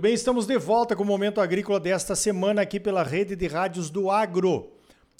Muito bem, estamos de volta com o Momento Agrícola desta semana aqui pela rede de rádios do Agro.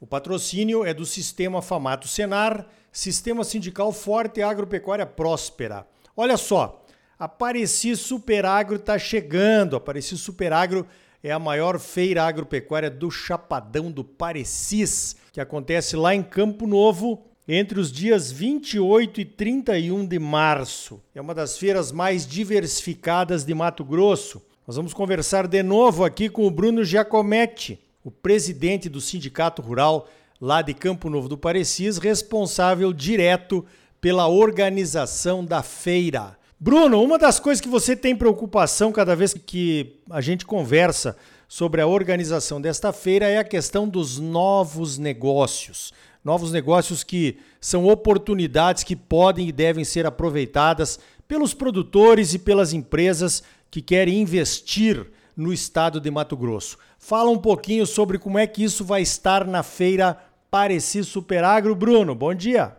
O patrocínio é do Sistema Famato Senar, Sistema Sindical Forte e Agropecuária Próspera. Olha só, a Pareci Superagro está chegando. A Pareci Superagro é a maior feira agropecuária do Chapadão do Parecis, que acontece lá em Campo Novo entre os dias 28 e 31 de março. É uma das feiras mais diversificadas de Mato Grosso. Nós vamos conversar de novo aqui com o Bruno Giacometti, o presidente do Sindicato Rural lá de Campo Novo do Parecis, responsável direto pela organização da feira. Bruno, uma das coisas que você tem preocupação cada vez que a gente conversa sobre a organização desta feira é a questão dos novos negócios. Novos negócios que são oportunidades que podem e devem ser aproveitadas pelos produtores e pelas empresas que querem investir no estado de Mato Grosso. Fala um pouquinho sobre como é que isso vai estar na feira Pareci Superagro. Bruno, bom dia.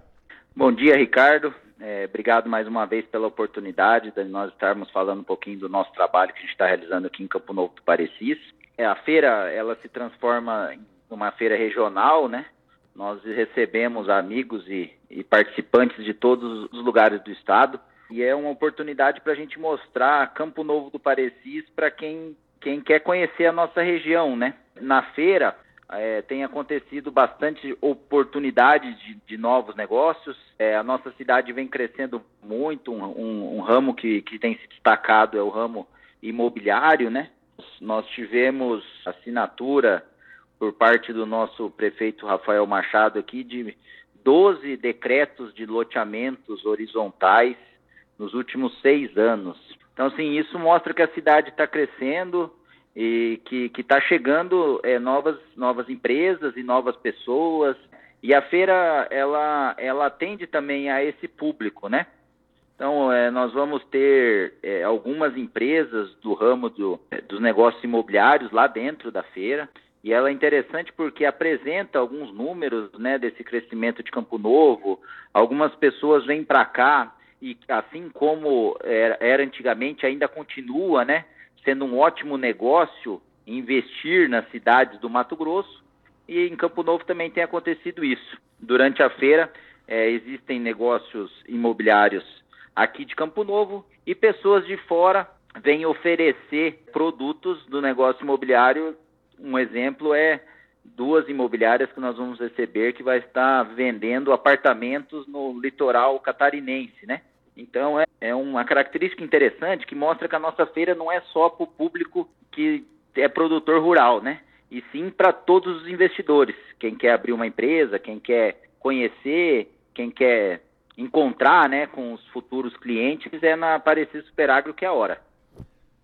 Bom dia, Ricardo. É, obrigado mais uma vez pela oportunidade de nós estarmos falando um pouquinho do nosso trabalho que a gente está realizando aqui em Campo Novo do Parecis. É, a feira, ela se transforma em uma feira regional, né? Nós recebemos amigos e, e participantes de todos os lugares do estado e é uma oportunidade para a gente mostrar Campo Novo do Parecis para quem quem quer conhecer a nossa região, né? Na feira é, tem acontecido bastante oportunidade de, de novos negócios. É, a nossa cidade vem crescendo muito. Um, um, um, ramo que, que tem se destacado é o ramo imobiliário, né? Nós tivemos assinatura por parte do nosso prefeito Rafael Machado aqui de 12 decretos de loteamentos horizontais nos últimos seis anos. Então, assim, isso mostra que a cidade está crescendo e que está chegando é, novas, novas empresas e novas pessoas. E a feira, ela, ela atende também a esse público, né? Então, é, nós vamos ter é, algumas empresas do ramo do, dos negócios imobiliários lá dentro da feira. E ela é interessante porque apresenta alguns números né, desse crescimento de Campo Novo. Algumas pessoas vêm para cá e assim como era, era antigamente, ainda continua, né, sendo um ótimo negócio investir nas cidades do Mato Grosso. E em Campo Novo também tem acontecido isso. Durante a feira é, existem negócios imobiliários aqui de Campo Novo e pessoas de fora vêm oferecer produtos do negócio imobiliário. Um exemplo é duas imobiliárias que nós vamos receber que vai estar vendendo apartamentos no litoral catarinense, né? Então é, é uma característica interessante que mostra que a nossa feira não é só para o público que é produtor rural, né? E sim para todos os investidores. Quem quer abrir uma empresa, quem quer conhecer, quem quer encontrar né, com os futuros clientes, é na Aparecida Superagro que é a hora.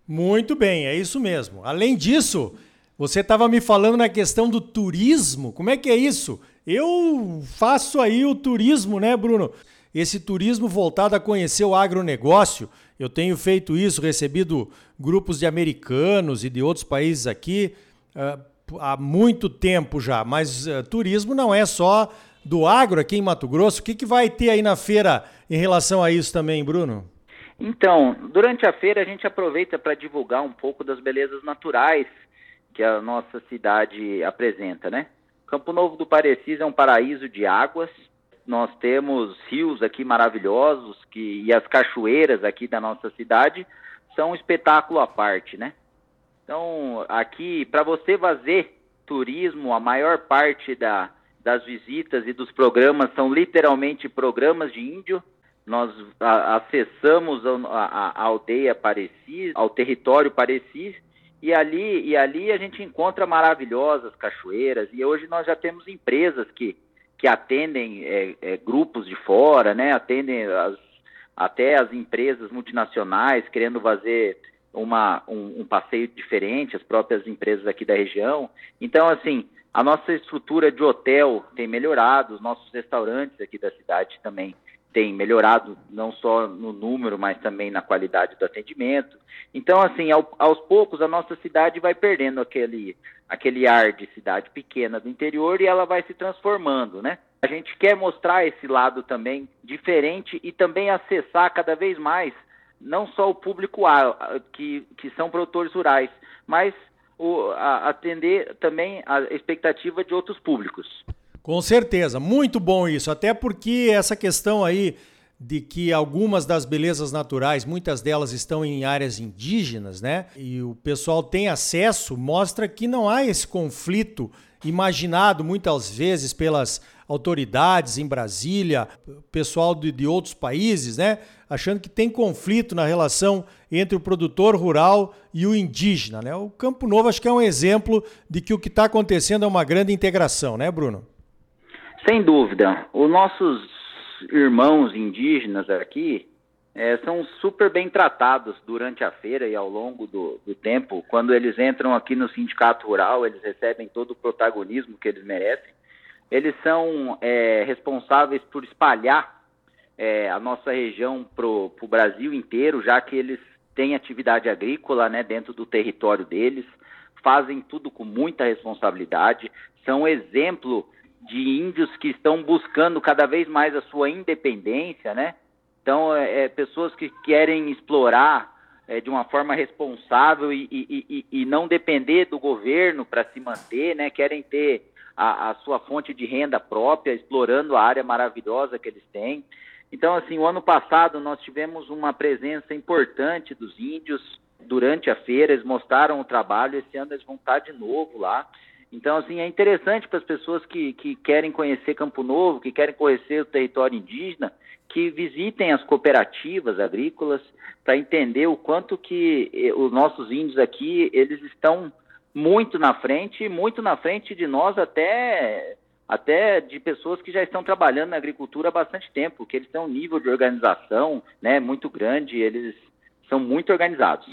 Muito bem, é isso mesmo. Além disso, você estava me falando na questão do turismo. Como é que é isso? Eu faço aí o turismo, né, Bruno? esse turismo voltado a conhecer o agronegócio. Eu tenho feito isso, recebido grupos de americanos e de outros países aqui uh, há muito tempo já, mas uh, turismo não é só do agro aqui em Mato Grosso. O que, que vai ter aí na feira em relação a isso também, Bruno? Então, durante a feira a gente aproveita para divulgar um pouco das belezas naturais que a nossa cidade apresenta, né? Campo Novo do Parecis é um paraíso de águas, nós temos rios aqui maravilhosos que, e as cachoeiras aqui da nossa cidade são um espetáculo à parte, né? Então, aqui, para você fazer turismo, a maior parte da, das visitas e dos programas são literalmente programas de índio. Nós acessamos a, a, a, aldeia Parecis, ao território Parecis, e ali, e ali a gente encontra maravilhosas cachoeiras, e hoje nós já temos empresas que que atendem é, é, grupos de fora, né? Atendem as, até as empresas multinacionais querendo fazer uma, um, um, passeio diferente, as próprias empresas aqui da região. Então, assim, a nossa estrutura de hotel tem melhorado, os nossos restaurantes aqui da cidade também têm melhorado, não só no número, mas também na qualidade do atendimento. Então, assim, ao, aos poucos, a nossa cidade vai perdendo aquele, aquele ar de cidade pequena do interior e ela vai se transformando, né? A gente quer mostrar esse lado também diferente e também acessar cada vez mais não só o público que, que são produtores rurais, mas o, a, atender também a expectativa de outros públicos. Com certeza, muito bom isso, até porque essa questão aí de que algumas das belezas naturais, muitas delas estão em áreas indígenas, né? E o pessoal tem acesso, mostra que não há esse conflito imaginado muitas vezes pelas autoridades em Brasília, pessoal de, de outros países, né? Achando que tem conflito na relação entre o produtor rural e o indígena, né? O Campo Novo acho que é um exemplo de que o que está acontecendo é uma grande integração, né, Bruno? Sem dúvida. Os nossos irmãos indígenas aqui é, são super bem tratados durante a feira e ao longo do, do, tempo. Quando eles entram aqui no sindicato rural, eles recebem todo o protagonismo que eles merecem. Eles são é, responsáveis por espalhar é, a nossa região para o Brasil inteiro, já que eles têm atividade agrícola né, dentro do território deles, fazem tudo com muita responsabilidade, são exemplo de índios que estão buscando cada vez mais a sua independência, né? Então, é, é pessoas que querem explorar é, de uma forma responsável e, e, e, e não depender do governo para se manter, né? Querem ter a, a, sua fonte de renda própria, explorando a área maravilhosa que eles têm. Então, assim, o ano passado nós tivemos uma presença importante dos índios durante a feira, eles mostraram o trabalho, esse ano eles vão estar de novo lá. Então, assim, é interessante para as pessoas que, que querem conhecer Campo Novo, que querem conhecer o território indígena, que visitem as cooperativas agrícolas para entender o quanto que eh, os nossos índios aqui, eles estão muito na frente, muito na frente de nós até até de pessoas que já estão trabalhando na agricultura há bastante tempo, que eles têm um nível de organização né, muito grande, eles são muito organizados.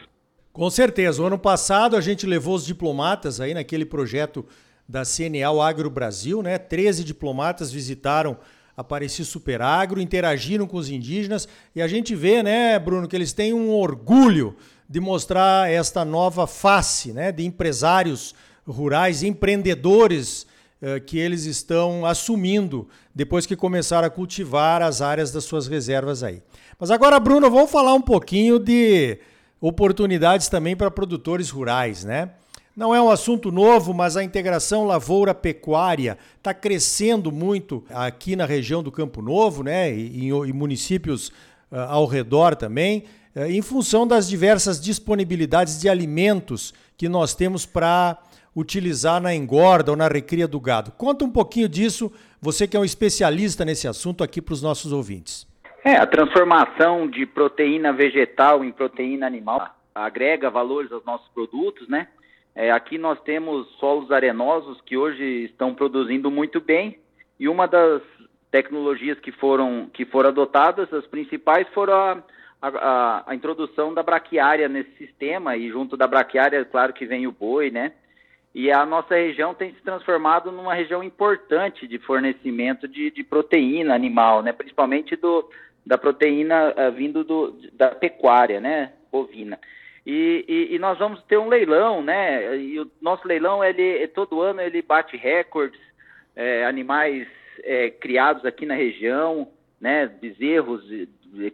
Com certeza. O ano passado a gente levou os diplomatas aí naquele projeto da CNA Agro Brasil, né? 13 diplomatas visitaram a Pareci Superagro, interagiram com os indígenas e a gente vê, né, Bruno, que eles têm um orgulho de mostrar esta nova face, né, de empresários rurais, empreendedores eh, que eles estão assumindo depois que começaram a cultivar as áreas das suas reservas aí. Mas agora, Bruno, vamos falar um pouquinho de oportunidades também para produtores rurais, né? Não é um assunto novo, mas a integração lavoura-pecuária está crescendo muito aqui na região do Campo Novo, né? E em, municípios uh, ao redor também, uh, em função das diversas disponibilidades de alimentos que nós temos para utilizar na engorda ou na recria do gado. Conta um pouquinho disso, você que é um especialista nesse assunto aqui para os nossos ouvintes. É, a transformação de proteína vegetal em proteína animal agrega valores aos nossos produtos, né? É, aqui nós temos solos arenosos que hoje estão produzindo muito bem e uma das tecnologias que foram, que foram adotadas, as principais foram a, a, a introdução da braquiária nesse sistema e junto da braquiária, claro que vem o boi, né? E a nossa região tem se transformado numa região importante de fornecimento de, de proteína animal, né? Principalmente do, da proteína uh, vindo do, da pecuária, né, bovina. E, e, e, nós vamos ter um leilão, né? E o nosso leilão, ele todo ano ele bate recordes, é, animais é, criados aqui na região, né? Bezerros,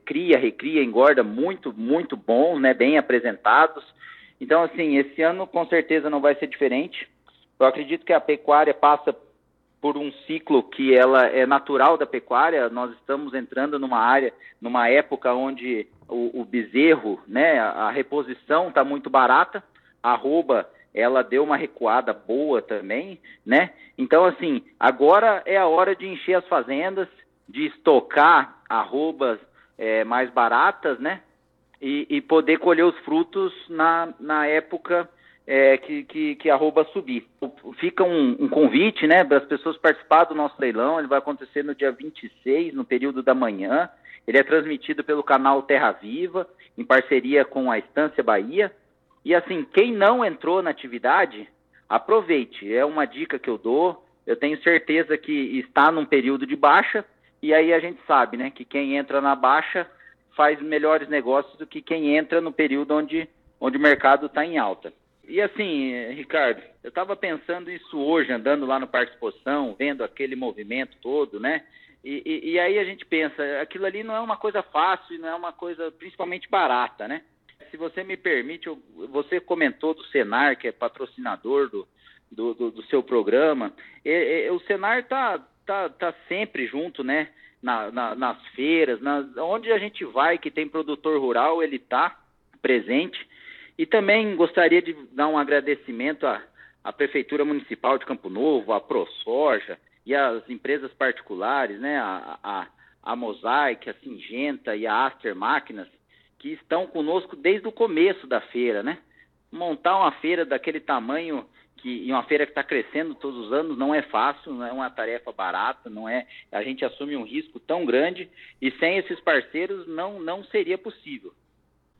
cria, recria, engorda, muito, muito bom, né? Bem apresentados. Então, assim, esse ano com certeza não vai ser diferente. Eu acredito que a pecuária passa por um ciclo que ela é natural da pecuária. Nós estamos entrando numa área, numa época onde o, o bezerro, né, a reposição está muito barata, a arroba ela deu uma recuada boa também, né? Então, assim, agora é a hora de encher as fazendas, de estocar arrobas é, mais baratas, né? E, e, poder colher os frutos na, na época é, que, que, que arroba subir. Fica um, um convite, né, para as pessoas participar do nosso leilão. Ele vai acontecer no dia 26, no período da manhã. Ele é transmitido pelo canal Terra Viva, em parceria com a Estância Bahia. E assim, quem não entrou na atividade, aproveite. É uma dica que eu dou. Eu tenho certeza que está num período de baixa. E aí a gente sabe, né, que quem entra na baixa faz melhores negócios do que quem entra no período onde, onde o mercado está em alta. E assim, Ricardo, eu estava pensando isso hoje, andando lá no Parque Exposição, vendo aquele movimento todo, né? E, e, e, aí a gente pensa, aquilo ali não é uma coisa fácil, não é uma coisa principalmente barata, né? Se você me permite, eu, você comentou do Senar, que é patrocinador do, do, do, do seu programa. E, e, o Senar tá, tá, tá sempre junto, né? Na, na, nas feiras, nas, onde a gente vai, que tem produtor rural, ele está presente. E também gostaria de dar um agradecimento à, à Prefeitura Municipal de Campo Novo, à ProSoja e às empresas particulares, né? A, a, a Mosaic, a Singenta e a Aster Máquinas, que estão conosco desde o começo da feira, né? Montar uma feira daquele tamanho que e uma feira que está crescendo todos os anos não é fácil, não é uma tarefa barata, não é. A gente assume um risco tão grande e sem esses parceiros não não seria possível.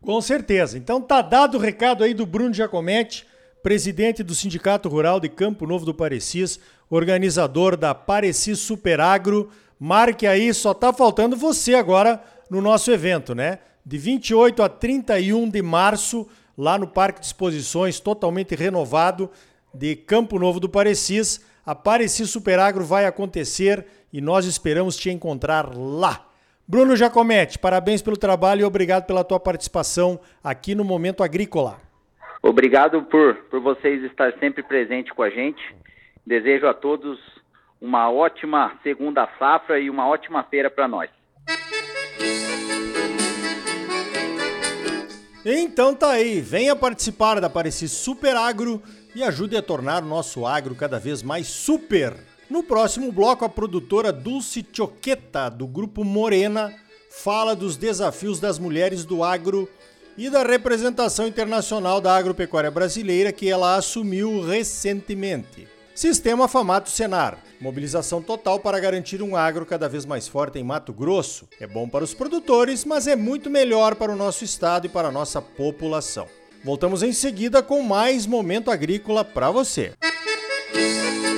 Com certeza. Então tá dado o recado aí do Bruno Giacometti, presidente do Sindicato Rural de Campo Novo do Parecis, organizador da Parecis Superagro. Marque aí, só tá faltando você agora no nosso evento, né? De 28 a 31 de março, lá no Parque de Exposições, totalmente renovado de Campo Novo do Parecis. A Parecis Superagro vai acontecer e nós esperamos te encontrar lá. Bruno Giacometti, parabéns pelo trabalho e obrigado pela tua participação aqui no Momento Agrícola. Obrigado por, por vocês estar sempre presente com a gente. Desejo a todos uma ótima segunda safra e uma ótima feira para nós. Então tá aí, venha participar da Pareci Super Agro e ajude a tornar o nosso agro cada vez mais super. No próximo bloco, a produtora Dulce Choqueta, do grupo Morena, fala dos desafios das mulheres do agro e da representação internacional da agropecuária brasileira que ela assumiu recentemente. Sistema Famato Senar. Mobilização total para garantir um agro cada vez mais forte em Mato Grosso. É bom para os produtores, mas é muito melhor para o nosso estado e para a nossa população. Voltamos em seguida com mais momento agrícola para você. Música